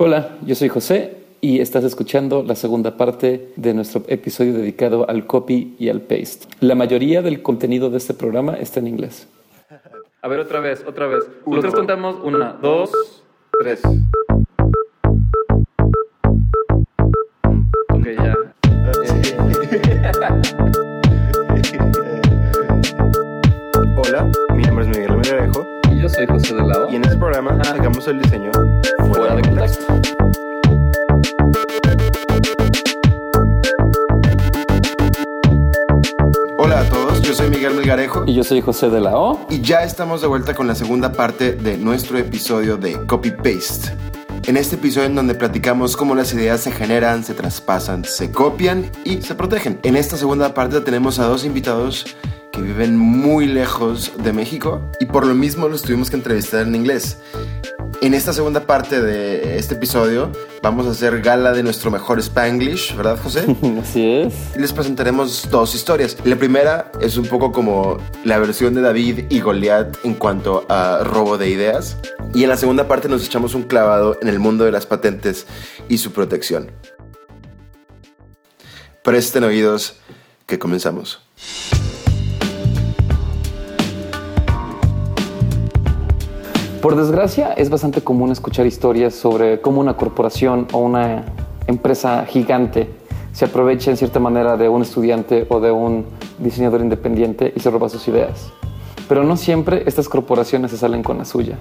Hola, yo soy José y estás escuchando la segunda parte de nuestro episodio dedicado al copy y al paste. La mayoría del contenido de este programa está en inglés. A ver, otra vez, otra vez. Nosotros contamos una, dos, tres. Melgarejo Y yo soy José de la O. y ya estamos de vuelta con la segunda parte de nuestro episodio de Copy Paste. En este episodio en donde platicamos cómo las ideas se generan, se traspasan, se copian y se protegen. En esta segunda parte tenemos a dos invitados que viven muy lejos de México y por lo mismo los tuvimos que entrevistar en inglés. En esta segunda parte de este episodio vamos a hacer gala de nuestro mejor Spanglish, ¿verdad José? Así es. Les presentaremos dos historias. La primera es un poco como la versión de David y Goliat en cuanto a robo de ideas. Y en la segunda parte nos echamos un clavado en el mundo de las patentes y su protección. Presten oídos que comenzamos. Por desgracia, es bastante común escuchar historias sobre cómo una corporación o una empresa gigante se aprovecha en cierta manera de un estudiante o de un diseñador independiente y se roba sus ideas. Pero no siempre estas corporaciones se salen con la suya.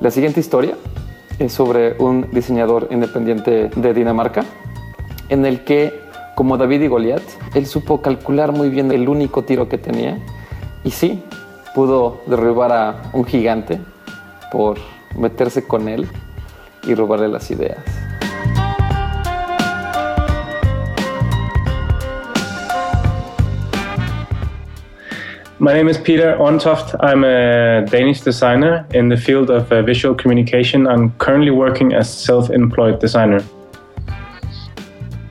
La siguiente historia es sobre un diseñador independiente de Dinamarca, en el que, como David y Goliat, él supo calcular muy bien el único tiro que tenía y sí, pudo derribar a un gigante por meterse con él y robarle las ideas. My name is Peter Ontoft. I'm a Danish designer in the field of uh, visual communication. I'm currently working as self-employed designer.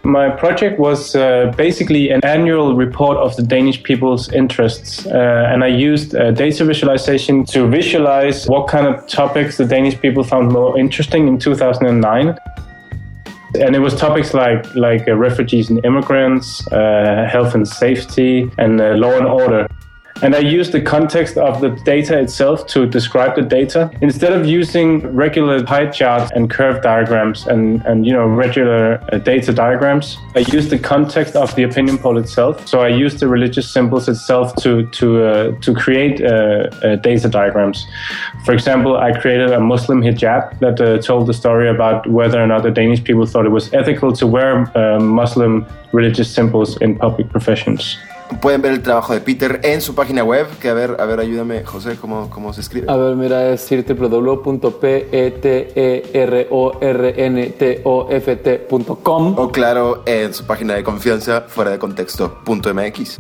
My project was uh, basically an annual report of the Danish people's interests, uh, and I used uh, data visualization to visualize what kind of topics the Danish people found more interesting in 2009 and it was topics like like uh, refugees and immigrants, uh, health and safety, and uh, law and order. And I use the context of the data itself to describe the data. Instead of using regular pie charts and curve diagrams and, and you know regular uh, data diagrams, I use the context of the opinion poll itself. So I use the religious symbols itself to to uh, to create uh, uh, data diagrams. For example, I created a Muslim hijab that uh, told the story about whether or not the Danish people thought it was ethical to wear uh, Muslim religious symbols in public professions. Pueden ver el trabajo de Peter en su página web, que a ver, a ver, ayúdame, José, ¿cómo, cómo se escribe? A ver, mira, es www.peterorntoft.com. O claro, en su página de confianza, fuera de contexto.mx.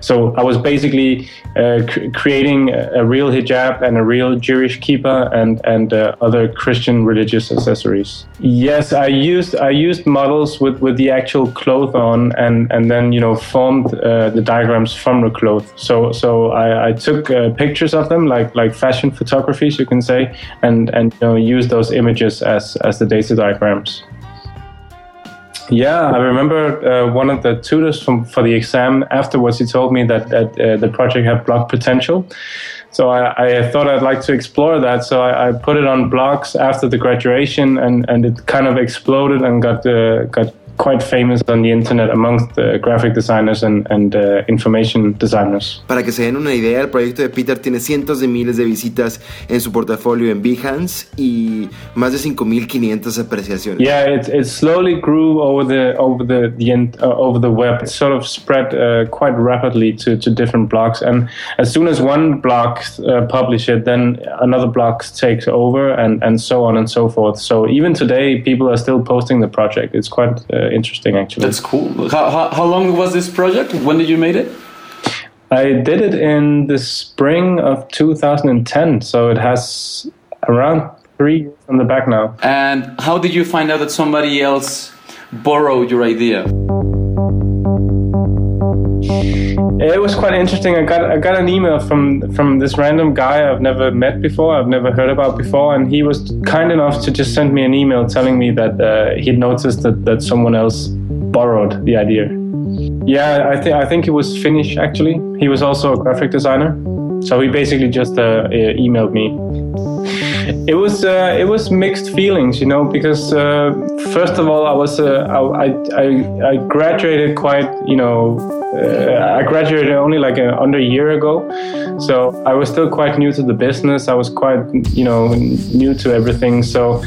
So I was basically uh, creating a, real hijab and a real Jewish kippah and and uh, other Christian religious accessories. Yes, I used I used models with, with the actual cloth on and, and then you know formed uh, the diagrams from the cloth. So so I, I took uh, pictures of them like like fashion photographies you can say and and you know used those images as as the data diagrams. Yeah, I remember uh, one of the tutors from, for the exam afterwards. He told me that, that uh, the project had blog potential. So I, I thought I'd like to explore that. So I, I put it on blogs after the graduation, and, and it kind of exploded and got uh, got quite famous on the internet amongst the graphic designers and, and uh, information designers. Para que se den una idea, el proyecto de Peter tiene cientos de miles de visitas en su portafolio en Behance y más de 5.500 apreciaciones. Yeah, it, it slowly grew over the over the, the uh, over the web. It sort of spread uh, quite rapidly to, to different blogs, and as soon as one blog uh, publish it, then another blog takes over, and, and so on and so forth. So even today, people are still posting the project. It's quite uh, interesting, actually. That's cool. How, how, how long was this project? When did you made it? I did it in the spring of 2010, so it has around three years on the back now. And how did you find out that somebody else borrowed your idea? It was quite interesting. I got I got an email from from this random guy I've never met before, I've never heard about before, and he was kind enough to just send me an email telling me that uh, he'd noticed that, that someone else borrowed the idea. Yeah, I think I think he was Finnish actually. He was also a graphic designer, so he basically just uh, emailed me it was uh, it was mixed feelings, you know, because uh, first of all, I was uh, I, I, I graduated quite, you know, uh, I graduated only like a, under a year ago, so I was still quite new to the business. I was quite, you know, new to everything. So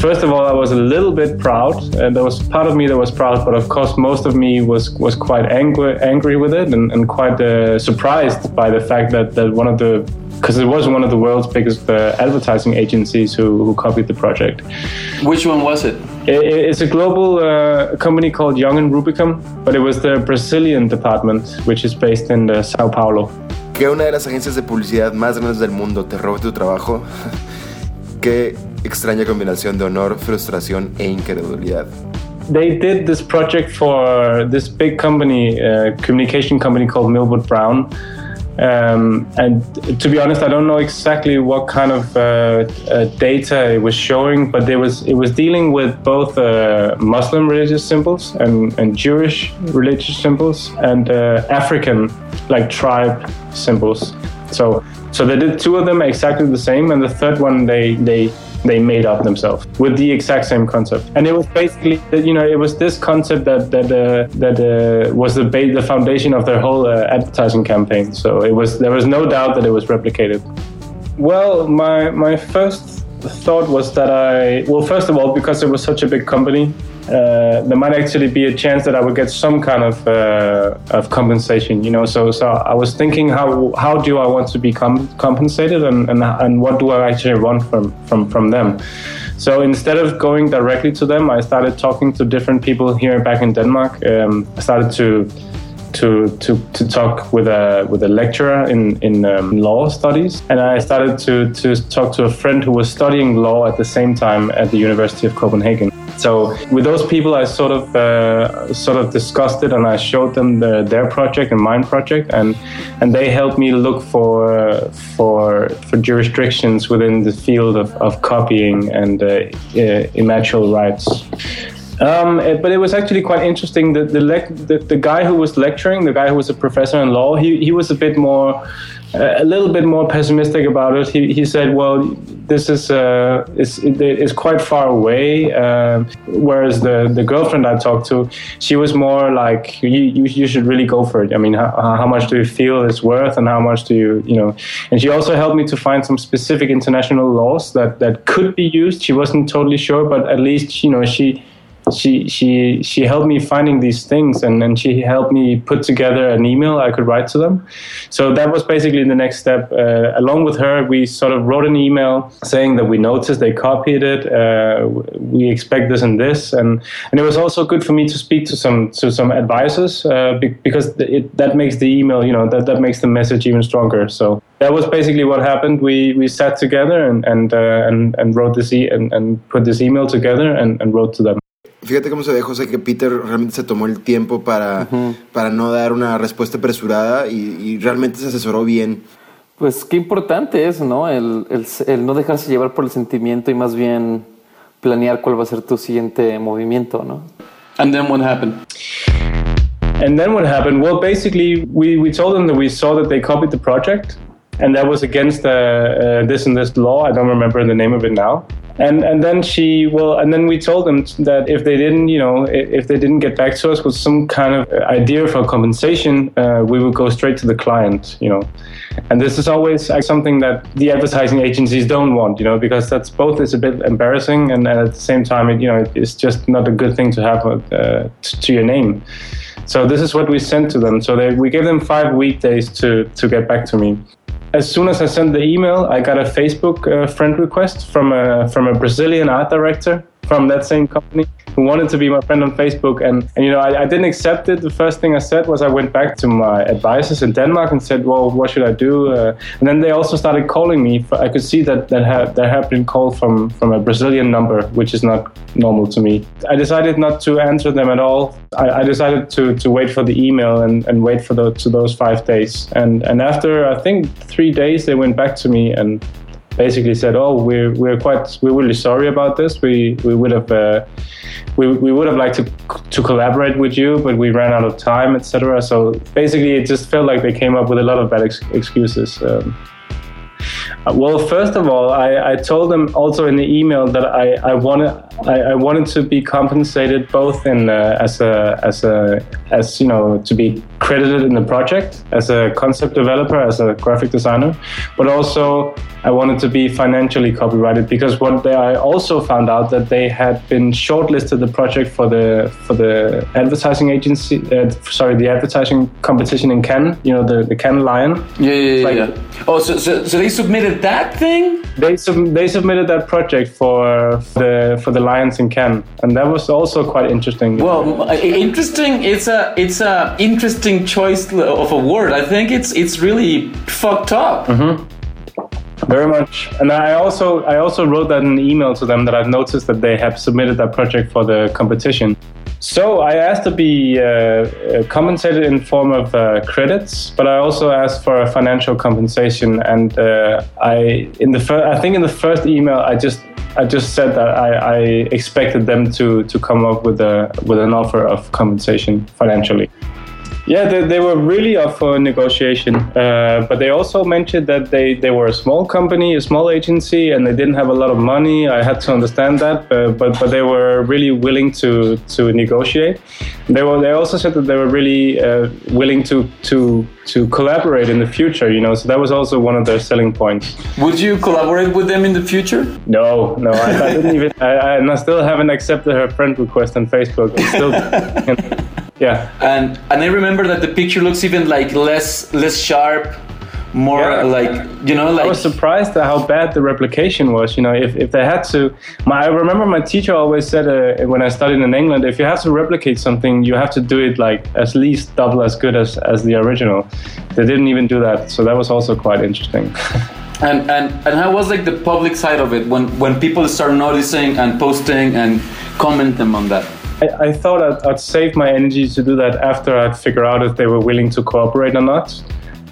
first of all, I was a little bit proud. and there was part of me that was proud, but of course, most of me was was quite angry angry with it and, and quite uh, surprised by the fact that that one of the because it was one of the world's biggest uh, advertising agencies who, who copied the project. Which one was it? it it's a global uh, company called Young and Rubicam, but it was the Brazilian department, which is based in uh, Sao Paulo. Que una de las agencias de publicidad más grandes del mundo te robe tu trabajo. Qué extraña combinación de honor, frustración e incredulidad. They did this project for this big company, uh, communication company called Millward Brown. Um, and to be honest, I don't know exactly what kind of uh, uh, data it was showing, but there was it was dealing with both uh, Muslim religious symbols and, and Jewish religious symbols and uh, African like tribe symbols. So so they did two of them exactly the same, and the third one they they they made up themselves with the exact same concept. And it was basically, you know, it was this concept that that uh, that uh, was the ba- the foundation of their whole uh, advertising campaign. So it was there was no doubt that it was replicated. Well, my my first thought was that I well, first of all, because it was such a big company, uh, there might actually be a chance that I would get some kind of uh, of compensation. You know, so so I was thinking how how do I want to be com- compensated and, and and what do I actually want from from from them. So instead of going directly to them, I started talking to different people here back in Denmark. Um, I started to to, to, to talk with a with a lecturer in in um, law studies, and I started to to talk to a friend who was studying law at the same time at the University of Copenhagen. So with those people, I sort of uh, sort of discussed it, and I showed them the, their project and mine project, and and they helped me look for for for jurisdictions within the field of, of copying and uh, uh immaterial rights. Um, it, but it was actually quite interesting. The the, the the guy who was lecturing, the guy who was a professor in law, he he was a bit more a little bit more pessimistic about it. He, he said, "Well, this is uh, is is quite far away." Uh, whereas the the girlfriend I talked to, she was more like, "You you, you should really go for it. I mean, how, how much do you feel it's worth, and how much do you you know?" And she also helped me to find some specific international laws that that could be used. She wasn't totally sure, but at least you know she she she she helped me finding these things and, and she helped me put together an email I could write to them. So that was basically the next step. Uh, along with her, we sort of wrote an email saying that we noticed they copied it. Uh, we expect this and this, and and it was also good for me to speak to some to some advisors uh, because it, that makes the email you know that that makes the message even stronger. So that was basically what happened. We we sat together and and uh, and, and wrote this e- and, and put this email together and, and wrote to them. Fíjate cómo se ve, José, que Peter realmente se tomó el tiempo para, para no dar una respuesta apresurada y, realmente se asesoró bien. Pues qué importante es, ¿no? El, el, no dejarse llevar por el sentimiento y más bien planear cuál va a ser tu siguiente movimiento, ¿no? And then what happened? And then what happened? Well, basically, we, we told them that we saw that they copied the project, and that was against uh, uh, this and this law. I don't remember the name of it now. And and then she well and then we told them that if they didn't you know if they didn't get back to us with some kind of idea for compensation uh, we would go straight to the client you know. And this is always something that the advertising agencies don't want you know because that's both is a bit embarrassing and, at the same time it, you know it's just not a good thing to have uh, to your name. So this is what we sent to them. So they, we gave them five weekdays to to get back to me as soon as I sent the email, I got a Facebook uh, friend request from a from a Brazilian art director from that same company. who wanted to be my friend on Facebook. And, and you know, I, I, didn't accept it. The first thing I said was I went back to my advisors in Denmark and said, well, what should I do? Uh, and then they also started calling me. I could see that, that had, there had been called from, from a Brazilian number, which is not normal to me. I decided not to answer them at all. I, I decided to, to wait for the email and, and wait for the, to those five days. And, and after, I think, three days, they went back to me and basically said, "Oh, we're we're quite we're really sorry about this. We we would have uh, we we would have liked to to collaborate with you, but we ran out of time, etc." So basically, it just felt like they came up with a lot of bad ex- excuses. Um, well, first of all, I, I told them also in the email that I, I wanted I, I wanted to be compensated both in uh, as a as a as you know to be credited in the project as a concept developer as a graphic designer, but also I wanted to be financially copyrighted because what they, I also found out that they had been shortlisted the project for the for the advertising agency uh, sorry the advertising competition in Cannes you know the the Cannes Lion. Yeah yeah like, yeah. Oh so, so so they submitted that thing? They sub- they submitted that project for the for the Lions in Cannes and that was also quite interesting. Well interesting it's a it's a interesting choice of a word. I think it's it's really fucked up. Mm-hmm. Very much, and I also I also wrote that in an email to them that I've noticed that they have submitted that project for the competition. So I asked to be uh, uh, compensated in form of uh, credits, but I also asked for a financial compensation. And uh, I in the fir- I think in the first email I just I just said that I, I expected them to to come up with a with an offer of compensation financially. Yeah, they, they were really up for negotiation, uh, but they also mentioned that they, they were a small company, a small agency, and they didn't have a lot of money. I had to understand that, uh, but but they were really willing to to negotiate. They were they also said that they were really uh, willing to to to collaborate in the future. You know, so that was also one of their selling points. Would you collaborate with them in the future? No, no, I, I didn't even. I, I still haven't accepted her friend request on Facebook. I'm still. Yeah. And and I remember that the picture looks even like less less sharp, more yeah. like you know like. I was surprised at how bad the replication was. You know, if, if they had to, my I remember my teacher always said uh, when I studied in England, if you have to replicate something, you have to do it like at least double as good as as the original. They didn't even do that, so that was also quite interesting. and and and how was like the public side of it when when people start noticing and posting and commenting on that I, I thought I'd, I'd, save my energy to do that after I'd figure out if they were willing to cooperate or not.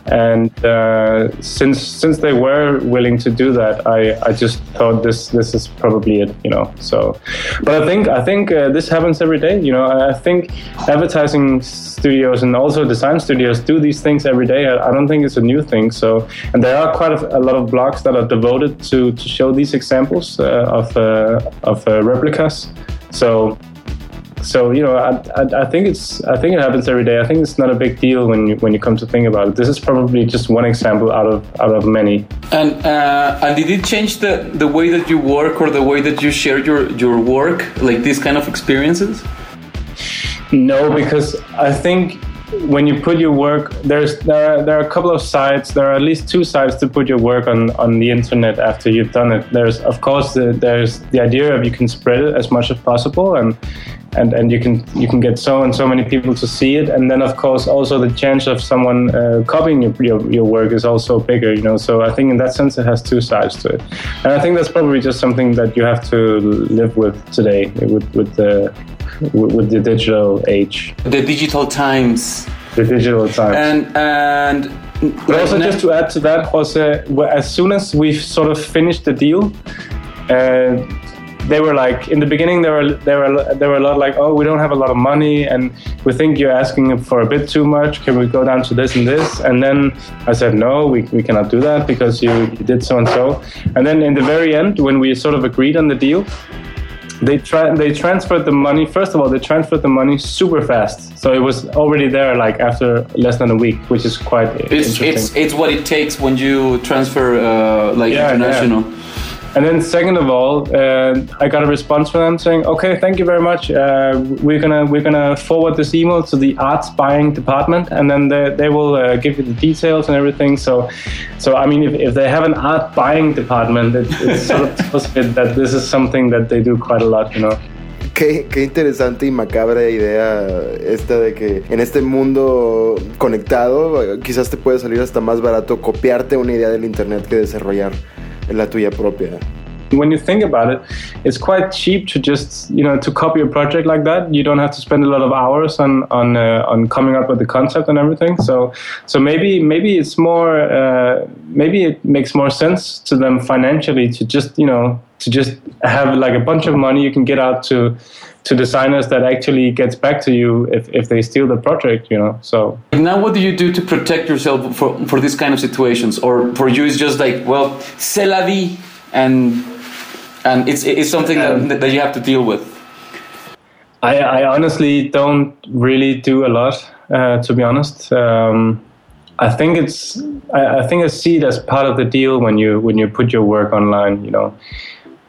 And uh, since since they were willing to do that, I, I just thought this this is probably it, you know. So, but I think I think uh, this happens every day. You know, I think advertising studios and also design studios do these things every day. I, I don't think it's a new thing. So, and there are quite a, a lot of blogs that are devoted to to show these examples uh, of uh, of uh, replicas. So so you know, I, I, I, think it's I think it happens every day. I think it's not a big deal when you when you come to think about it. This is probably just one example out of out of many. And uh, and did it change the the way that you work or the way that you share your your work, like these kind of experiences? No, because I think when you put your work there's there are, there are a couple of sites there are at least two sites to put your work on on the internet after you've done it there's of course the, there's the idea of you can spread it as much as possible and and and you can you can get so and so many people to see it. And then of course also the chance of someone uh, copying your, your, your work is also bigger you know. So i think in that sense it has two sides to it. And i think that's probably just something that you have to live with today with with the with the digital age. The digital times. The digital times. And and but also just to add to that jose as soon as we've sort of finished the deal uh, they were like in the beginning they were they were they were a lot like oh we don't have a lot of money and we think you're asking for a bit too much. Can we go down to this and this? And then I said no we, we cannot do that because you, you did so and so. And then in the very end when we sort of agreed on the deal they tra- they transferred the money first of all they transferred the money super fast. So it was already there like after less than a week which is quite it's it's it's what it takes when you transfer uh, like yeah, international. yeah. And then second of all, uh, I got a response from them saying, "Okay, thank you very much. Uh, we're gonna we're gonna forward this email to the arts buying department, and then they, they will uh, give you the details and everything." So, so I mean, if, if they have an art buying department, it, it's sort of that this is something that they do quite a lot, you know. Qué, qué, interesante y macabra idea esta de que en este mundo conectado quizás te puede salir hasta más barato copiarte una idea del internet que desarrollar la tuya propia. When you think about it, it's quite cheap to just you know to copy a project like that. You don't have to spend a lot of hours on on uh, on coming up with the concept and everything. So so maybe maybe it's more uh, maybe it makes more sense to them financially to just you know to just have like a bunch of money you can get out to to designers that actually gets back to you if, if they steal the project you know so. Now what do you do to protect yourself for, for these kind of situations? Or for you it's just like well c'est la vie and and it's, it's something um, that, that you have to deal with. I, I honestly don't really do a lot uh, to be honest. Um, I think it's I, I think I see it as part of the deal when you when you put your work online you know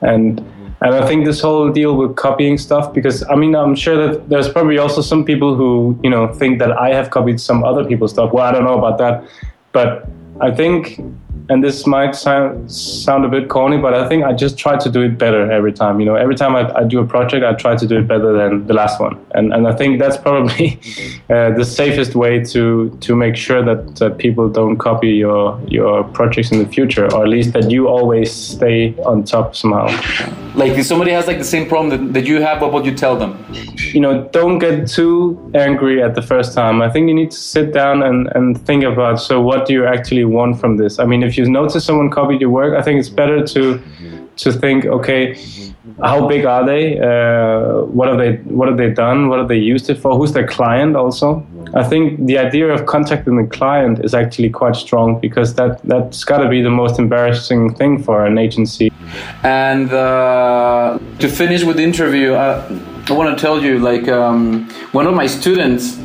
and and I think this whole deal with copying stuff, because I mean, I'm sure that there's probably also some people who, you know, think that I have copied some other people's stuff. Well, I don't know about that. But I think and this might sound sound a bit corny, but I think I just try to do it better every time. You know, every time I, I do a project, I try to do it better than the last one, and and I think that's probably uh, the safest way to to make sure that, that people don't copy your your projects in the future, or at least that you always stay on top somehow. Like if somebody has like the same problem that, that you have, what would you tell them? You know, don't get too angry at the first time. I think you need to sit down and, and think about so what do you actually want from this? I mean, if you notice someone copied your work, I think it's better to to think, okay, how big are they? Uh, what have they What have they done? What have they used it for? Who's their client? Also, I think the idea of contacting the client is actually quite strong because that that's got to be the most embarrassing thing for an agency. And uh, to finish with the interview, I, I want to tell you, like um, one of my students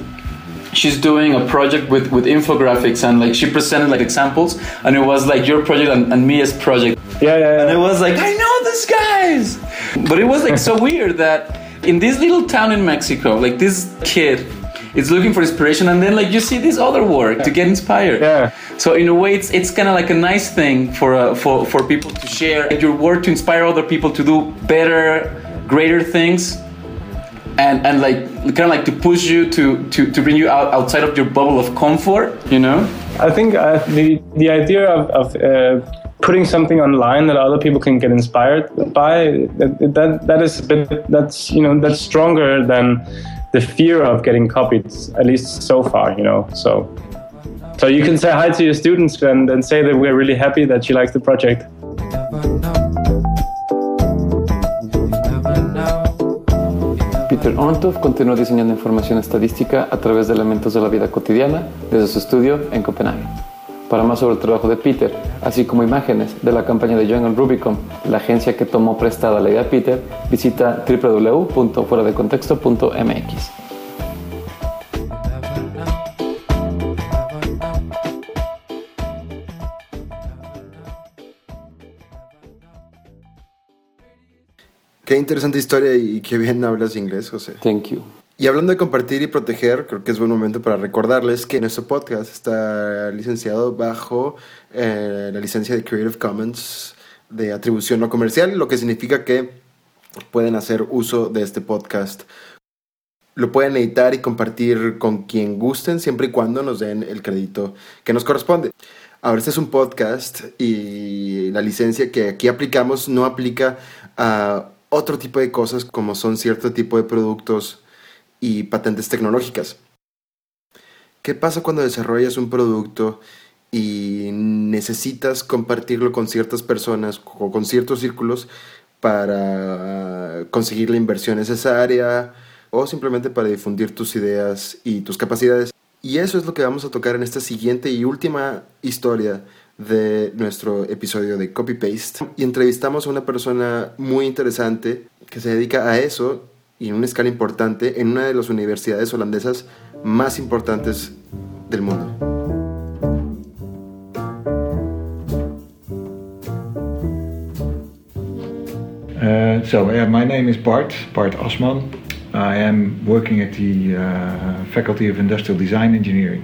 she's doing a project with with infographics and like she presented like examples and it was like your project and, and Mia's project. Yeah, yeah, yeah. And it was like i know these guys! But it was like so weird that in this little town in mexico like this kid is looking for inspiration and then like you see this other work yeah. to get inspired. Yeah. So in a way it's it's kind of like a nice thing for uh, for for people to share your work to inspire other people to do better greater things and and like kind of like to push you to to to bring you out outside of your bubble of comfort you know? I think uh, the the idea of, of uh, putting something online that other people can get inspired by that that, that is a bit that's you know that's stronger than the fear of getting copied at least so far you know? So so you can say hi to your students and, and say that we're really happy that you like the project Peter Orntov continuó diseñando información estadística a través de elementos de la vida cotidiana desde su estudio en Copenhague. Para más sobre el trabajo de Peter, así como imágenes de la campaña de Young Rubicon, la agencia que tomó prestada la idea Peter, visita www.fueradecontexto.mx. Qué interesante historia y qué bien hablas inglés, José. Thank you. Y hablando de compartir y proteger, creo que es buen momento para recordarles que nuestro podcast está licenciado bajo eh, la licencia de Creative Commons de atribución no comercial, lo que significa que pueden hacer uso de este podcast. Lo pueden editar y compartir con quien gusten, siempre y cuando nos den el crédito que nos corresponde. Ahora, este es un podcast y la licencia que aquí aplicamos no aplica a otro tipo de cosas como son cierto tipo de productos y patentes tecnológicas. ¿Qué pasa cuando desarrollas un producto y necesitas compartirlo con ciertas personas o con ciertos círculos para conseguir la inversión necesaria o simplemente para difundir tus ideas y tus capacidades? Y eso es lo que vamos a tocar en esta siguiente y última historia de nuestro episodio de Copy Paste y entrevistamos a una persona muy interesante que se dedica a eso y en una escala importante en una de las universidades holandesas más importantes del mundo. Uh, so, uh, my name is Bart, Bart Asman. I am working at the uh, Faculty of Industrial Design Engineering.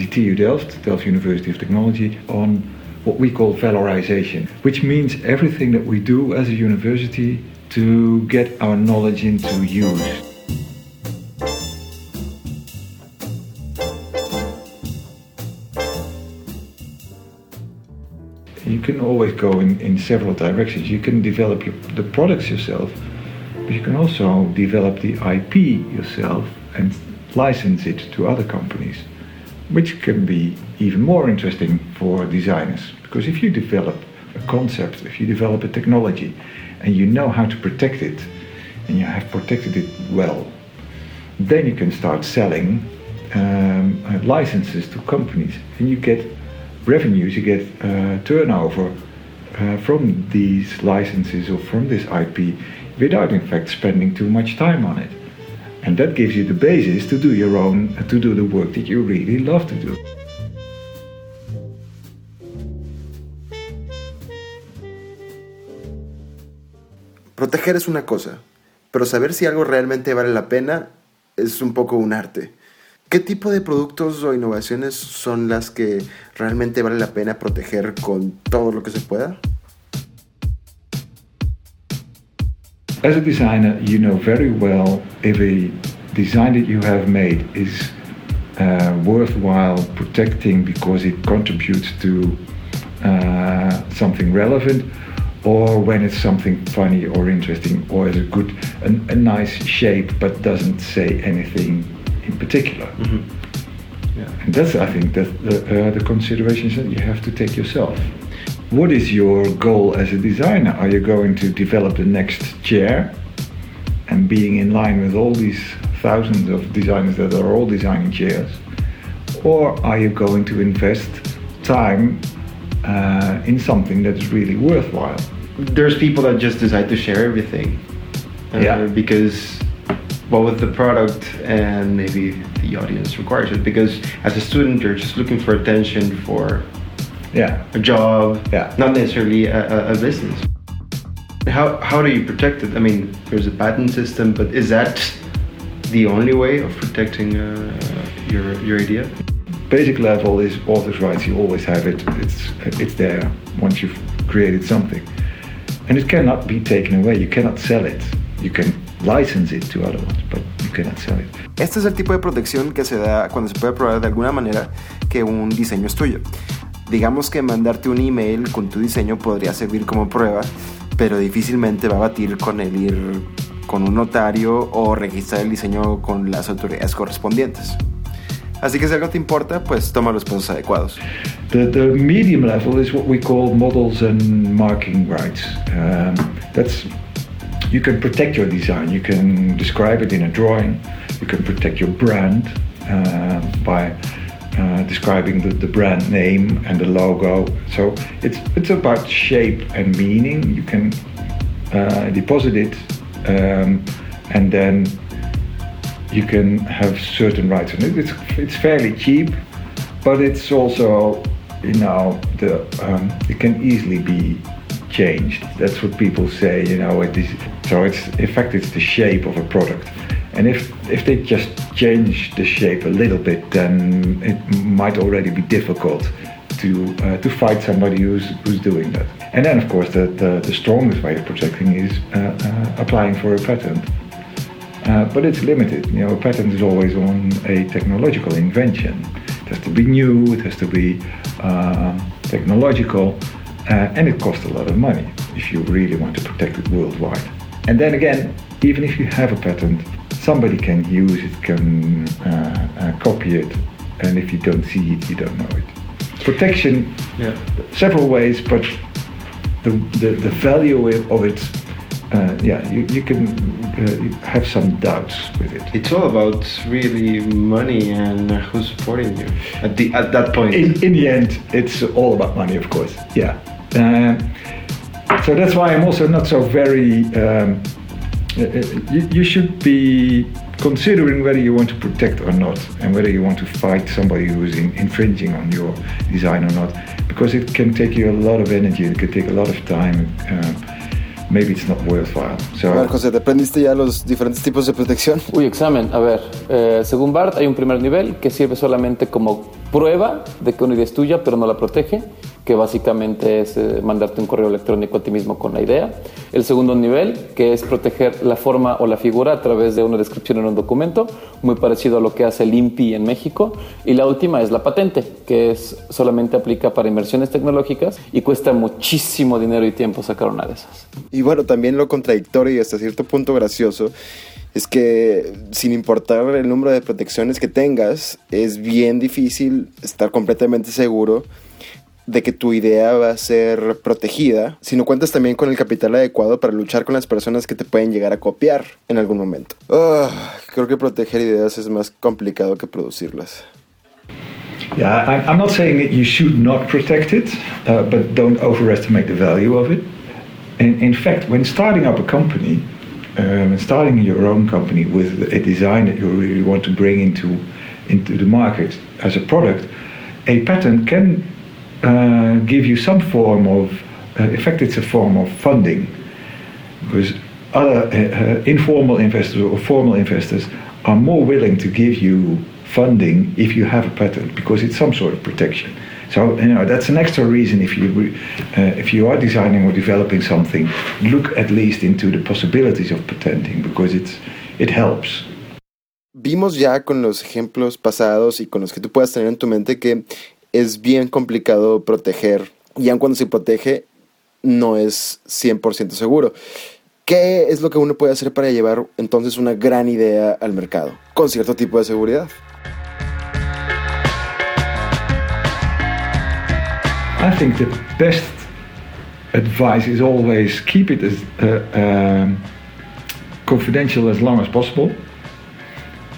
The TU Delft, Delft University of Technology, on what we call valorization, which means everything that we do as a university to get our knowledge into use. You can always go in, in several directions. You can develop your, the products yourself, but you can also develop the IP yourself and license it to other companies, which can be even more interesting for designers. Because if you develop a concept, if you develop a technology, and you know how to protect it, and you have protected it well, then you can start selling um, uh, licenses to companies, and you get revenues, you get uh, turnover uh, from these licenses or from this IP without, in fact, spending too much time on it. And that gives you the basis to do your own, to do the work that you really love to do. Proteger es una cosa, pero saber si algo realmente vale la pena es un poco un arte. ¿Qué tipo de productos o innovaciones son las que realmente vale la pena proteger con todo lo que se pueda? As a designer, you know very well if a design that you have made is uh, worthwhile protecting because it contributes to uh, something relevant or when it's something funny or interesting or has a good a, a nice shape but doesn't say anything in particular Mm-hmm. yeah. and that's i think that the, uh, the considerations that you have to take yourself what is your goal as a designer are you going to develop the next chair and being in line with all these thousands of designers that are all designing chairs or are you going to invest time uh, in something that is really worthwhile there's people that just decide to share everything. Uh, Yeah. Because, well, with the product and maybe the audience requires it. Because as a student, you're just looking for attention for yeah a job, Yeah. not necessarily a, a, a business. How, how do you protect it? I mean, there's a patent system, but is that the only way of protecting uh, your, your idea? basic level is author's rights. You always have it. It's it's there once you've created something, and it cannot be taken away. You cannot sell it. You can license it to other ones, but you cannot sell it. Este es el tipo de protección que se da cuando se puede probar de alguna manera que un diseño es tuyo. Digamos que mandarte un email con tu diseño podría servir como prueba, pero difícilmente va a batir con el ir con un notario o registrar el diseño con las autoridades correspondientes. Así que si algo te importa, pues toma los pasos adecuados. The, the medium level is what we call models and marking rights. Um, that's you can protect your design. You can describe it in a drawing. You can protect your brand uh, by uh, describing the, the brand name and the logo. So it's it's about shape and meaning. You can uh, deposit it um, and then you can have certain rights on it. It's, it's fairly cheap, but it's also, you know, the um, it can easily be changed. That's what people say, you know. It is, so it's in fact it's the shape of a product, and if if they just change the shape a little bit, then it might already be difficult to uh, to fight somebody who's who's doing that. And then of course the the, the strongest way of protecting is uh, uh, applying for a patent. Uh, but it's limited. You know, a patent is always on a technological invention. It has to be new. It has to be uh, technological, uh, and it costs a lot of money if you really want to protect it worldwide. And then again, even if you have a patent, somebody can use it, can uh, uh, copy it, and if you don't see it, you don't know it. Protection, Yeah. several ways, but the the, the value of it, uh, yeah, you, you can uh, have some doubts with it. It's all about really money and who's supporting you at the at that point. In, in the end, it's all about money, of course. Yeah. Um, so that's why I'm also not so very. Um, uh, uh, you, you should be considering whether you want to protect or not, and whether you want to fight somebody who is in, infringing on your design or not, because it can take you a lot of energy. It can take a lot of time. Um, maybe it's not worthwhile. So. José, ¿te aprendiste ya los diferentes tipos de protección? Uy, examen. A ver, eh, según Bart, hay un primer nivel que sirve solamente como prueba de que una idea es tuya, pero no la protege, que básicamente es eh, mandarte un correo electrónico a ti mismo con la idea. El segundo nivel, que es proteger la forma o la figura a través de una descripción en un documento, muy parecido a lo que hace el INPI en México. Y la última es la patente, que es, solamente aplica para inversiones tecnológicas y cuesta muchísimo dinero y tiempo sacar una de esas. Y bueno, también lo contradictorio y hasta cierto punto gracioso es que sin importar el número de protecciones que tengas, es bien difícil estar completamente seguro de que tu idea va a ser protegida si no cuentas también con el capital adecuado para luchar con las personas que te pueden llegar a copiar en algún momento. Ah, creo que proteger ideas es más complicado que producirlas. Yeah, I'm not saying that you should not protect it, uh, but don't overestimate the value of it. In, in fact, when starting up a company, um, starting your own company with a design that you really want to bring into into the market as a product, a patent can uh, give you some form of, uh, in fact, it's a form of funding, because other uh, uh, informal investors or formal investors are more willing to give you funding if you have a patent because it's some sort of protection. So you know that's an extra reason if you uh, if you are designing or developing something, look at least into the possibilities of patenting because it's it helps. Vimos ya con los ejemplos pasados y con los que tú puedas tener en tu mente que es bien complicado proteger y aun cuando se protege no es 100% seguro. ¿Qué es lo que uno puede hacer para llevar entonces una gran idea al mercado con cierto tipo de seguridad? I think the best advice is always keep it as uh, um, confidential as long as possible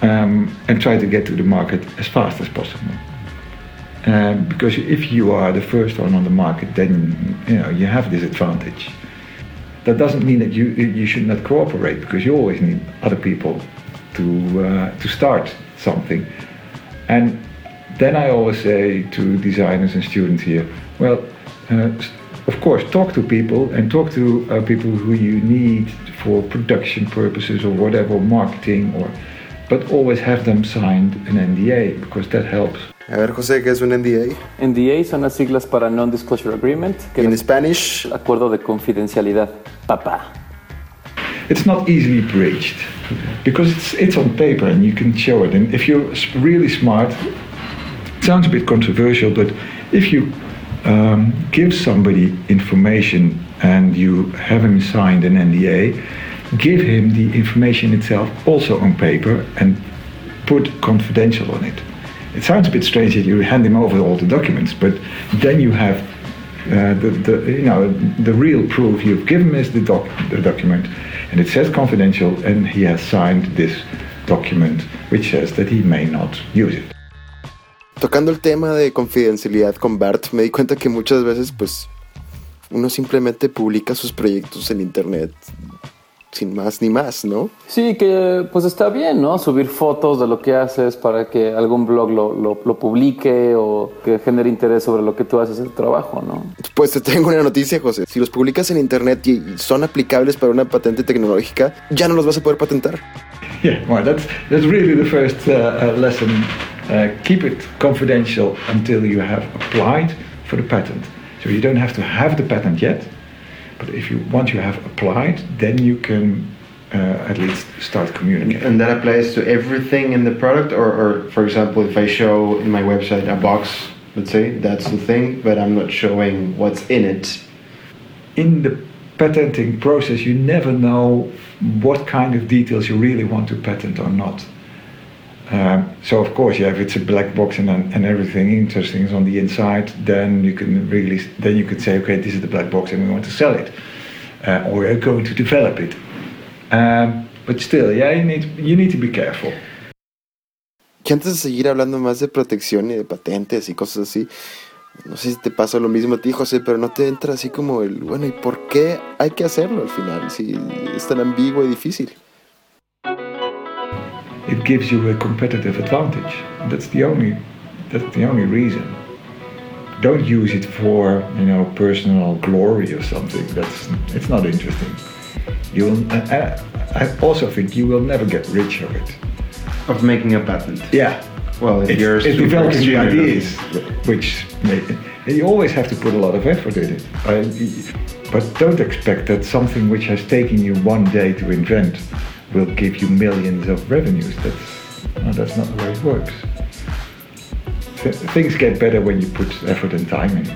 um, and try to get to the market as fast as possible. Um, because if you are the first one on the market, then you know you have this advantage. That doesn't mean that you you should not cooperate because you always need other people to uh, to start something. And then I always say to designers and students here, well, uh, of course, talk to people and talk to uh, people who you need for production purposes or whatever, marketing, or but always have them signed an NDA because that helps. A ver, José, ¿qué es un NDA? NDA son las siglas para Non-Disclosure Agreement, que In es Spanish, acuerdo de confidencialidad. Papá. It's not easily breached because it's it's on paper and you can show it. And if you're really smart, it sounds a bit controversial, but if you um, give somebody information and you have him signed an NDA, give him the information itself also on paper and put confidential on it. It sounds a bit strange that you hand him over all the documents, but then you have uh, the, the you know the real proof you've given is the, doc, the document, and it says confidential, and he has signed this document which says that he may not use it. tocando el tema de confidencialidad con Bart, me di cuenta que muchas veces, pues, uno simplemente publica sus proyectos en internet sin más ni más, ¿no? Sí, que pues está bien, ¿no? Subir fotos de lo que haces para que algún blog lo, lo, lo publique o que genere interés sobre lo que tú haces en tu trabajo, ¿no? Pues te tengo una noticia, José. Si los publicas en internet y son aplicables para una patente tecnológica, ya no los vas a poder patentar. Yeah, well, that's that's really the first uh, uh, lesson. Uh, keep it confidential until you have applied for the patent. So you don't have to have the patent yet, but if you once you have applied, then you can uh, at least start communicating. And that applies to everything in the product, or, or for example, if I show in my website a box, let's say that's the thing, but I'm not showing what's in it. in the patenting process, you never know what kind of details you really want to patent or not. Um, so of course, yeah, if it's a black box and, and everything interesting is on the inside, then you can really then you could say, okay, this is the black box and we want to sell it, uh, or we're going to develop it. Um, but still, yeah, you need you need to be careful. Que antes de seguir hablando más de protección y de patentes y cosas así, no sé si te pasa lo mismo a ti, José, pero no te entra así como el, bueno, ¿y por qué hay que hacerlo al final? Si es tan ambiguo y difícil. It gives you a competitive advantage. That's the only that's the only reason. Don't use it for you know personal glory or something. That's it's not interesting. You will. I, uh, uh, I also think you will never get rich of it. Of making a patent. Yeah. Well, if It's, you're it's developing the ideas, which may, you always have to put a lot of effort in it. I, but don't expect that something which has taken you one day to invent will give you millions of revenues. That's, no, that's not the way it works. Th- things get better when you put effort and time in.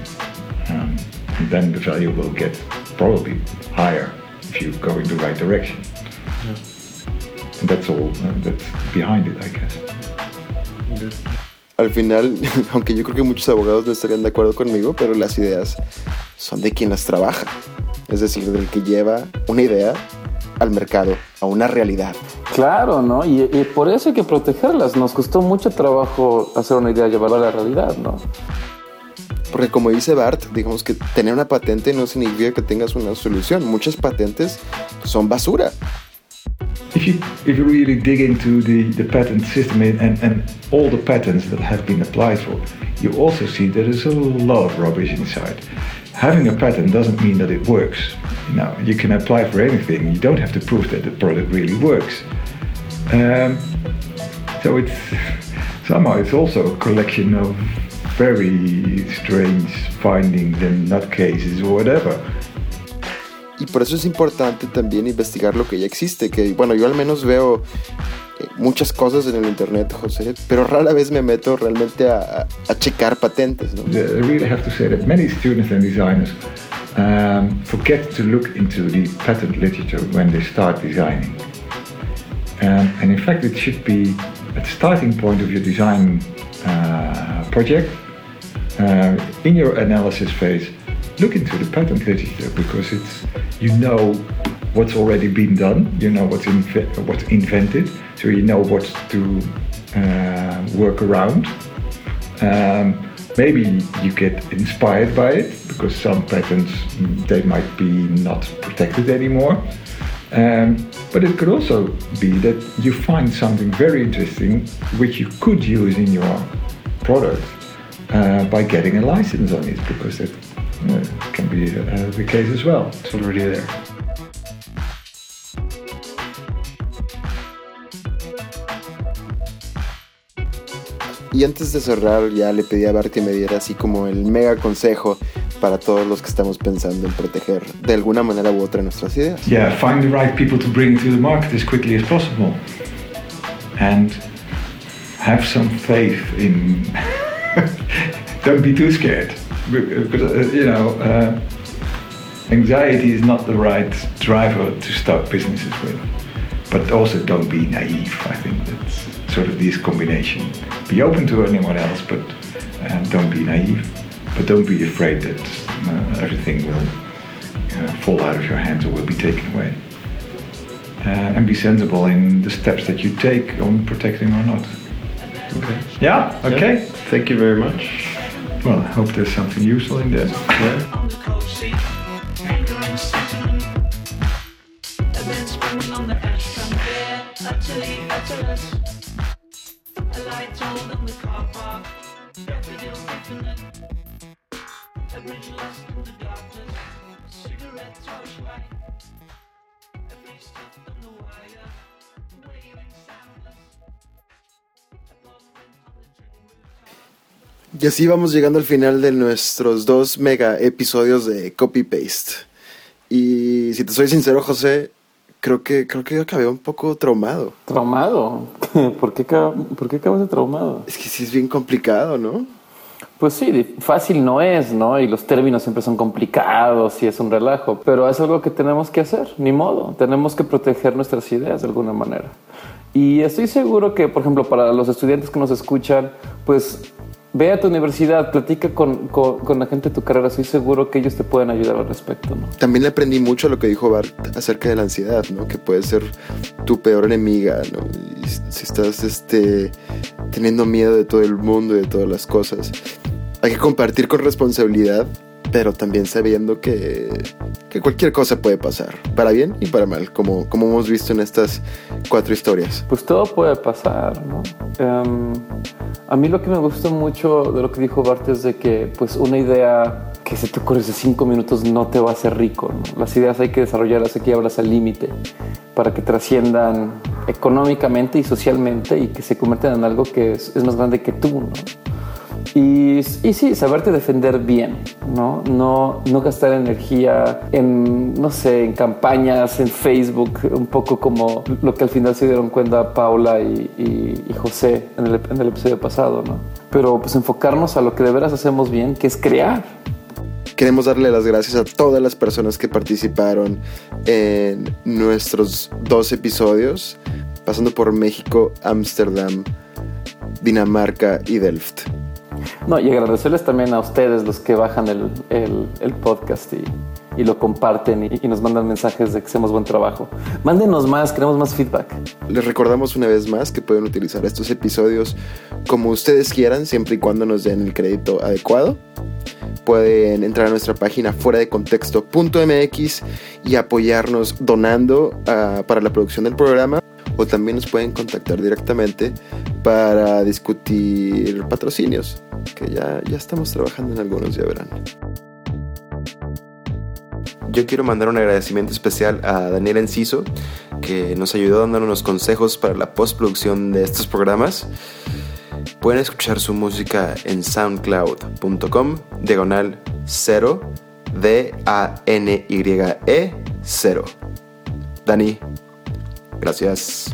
Um, and then the value will get probably higher if you go in the right direction. And that's all uh, that's behind it, I guess. Al final, aunque yo creo que muchos abogados no estarían de acuerdo conmigo, pero las ideas son de quien las trabaja. Es decir, del que lleva una idea al mercado, a una realidad. Claro, ¿no? Y, y por eso hay que protegerlas. Nos costó mucho trabajo hacer una idea, llevarla a la realidad, ¿no? Porque como dice Bart, digamos que tener una patente no significa que tengas una solución. Muchas patentes son basura. If you, if you really dig into the, the patent system and, and all the patents that have been applied for, you also see there is a lot of rubbish inside. Having a patent doesn't mean that it works. You know, you can apply for anything. You don't have to prove that the product really works. Um, so it's somehow it's also a collection of very strange findings and nutcases or whatever. Y por eso es importante también investigar lo que ya existe, que bueno, yo al menos veo muchas cosas en el internet, José, pero rara vez me meto realmente a, a, checar patentes. ¿no? I really have to say that many students and designers um, forget to look into the patent literature when they start designing. Um, and in fact, it should be at the starting point of your design uh, project, uh, in your analysis phase, look into the patent literature because it's you know what's already been done, you know what's inve- what's invented, so you know what to uh, work around. Um, maybe you get inspired by it because some patents they might be not protected anymore. Um, but it could also be that you find something very interesting which you could use in your product uh, by getting a license on it because that uh, can be uh, the case as well. It's already there. Y antes de cerrar, ya le pedí a Bart que me diera así como el mega consejo para todos los que estamos pensando en proteger de alguna manera u otra nuestras ideas. Yeah, find the right people to bring to the market as quickly as possible. And have some faith in. Don't be too scared. Because, uh, you know, uh, anxiety is not the right driver to start businesses with. But also don't be naive. I think that's sort of this combination. Be open to anyone else, but uh, don't be naive. But don't be afraid that uh, everything will uh, fall out of your hands or will be taken away. Uh, and be sensible in the steps that you take on protecting or not. Okay. Yeah. Okay. Thank you very much. Well, I hope there's something useful in there. Yeah. on the cold seat, anger and sentiment. And then springing on the ash from there, utterly utterless. The. Y así vamos llegando al final de nuestros dos mega episodios de Copy Paste. Y si te soy sincero, José, creo que creo que acabé un poco traumado. Traumado. ¿Por qué, ¿Por qué acabas de traumado? Es que sí es bien complicado, ¿no? Pues sí, fácil no es, ¿no? Y los términos siempre son complicados y es un relajo, pero es algo que tenemos que hacer, ni modo. Tenemos que proteger nuestras ideas de alguna manera. Y estoy seguro que, por ejemplo, para los estudiantes que nos escuchan, pues ve a tu universidad, platica con, con- con la gente de tu carrera, estoy seguro que ellos te pueden ayudar al respecto, ¿no? También aprendí mucho lo que dijo Bart acerca de la ansiedad, ¿no? Que puede ser tu peor enemiga, ¿no? Si estás este, teniendo miedo de todo el mundo y de todas las cosas, hay que compartir con responsabilidad, pero también sabiendo que, que cualquier cosa puede pasar, para bien y para mal, como, como hemos visto en estas cuatro historias. Pues todo puede pasar, ¿no? Em, a mí lo que me gustó mucho de lo que dijo Bart es de que pues una idea que se te ocurre hace cinco minutos no te va a hacer rico, ¿no? Las ideas hay que desarrollarlas, hay que llevarlas al límite para que trasciendan económicamente y socialmente y que se conviertan en algo que es, es más grande que tú, ¿no? Y, y, sí, saberte defender bien, ¿no? ¿no? No gastar energía en, no sé, en campañas, en Facebook, un poco como lo que al final se dieron cuenta Paula y, y, y José en el, en el, episodio pasado, ¿no? Pero pues enfocarnos a lo que de veras hacemos bien, que es crear. Queremos darle las gracias a todas las personas que participaron en nuestros dos episodios, pasando por México, Ámsterdam, Dinamarca y Delft. No, y agradecerles también a ustedes los que bajan el, el, podcast y, y, lo comparten y, nos mandan mensajes de que hacemos buen trabajo. Mándenos más, queremos más feedback. Les recordamos una vez más que pueden utilizar estos episodios como ustedes quieran, siempre y cuando nos den el crédito adecuado. Pueden entrar a nuestra página fuera de contexto.mx y apoyarnos donando uh, para la producción del programa o también nos pueden contactar directamente para discutir patrocinios, que ya, ya estamos trabajando en algunos, ya verán. Yo quiero mandar un agradecimiento especial a Daniel Enciso, que nos ayudó dándonos unos consejos para la postproducción de estos programas. Pueden escuchar su música en soundcloud.com, diagonal 0, D-A-N-Y-E 0. Dani, Gracias.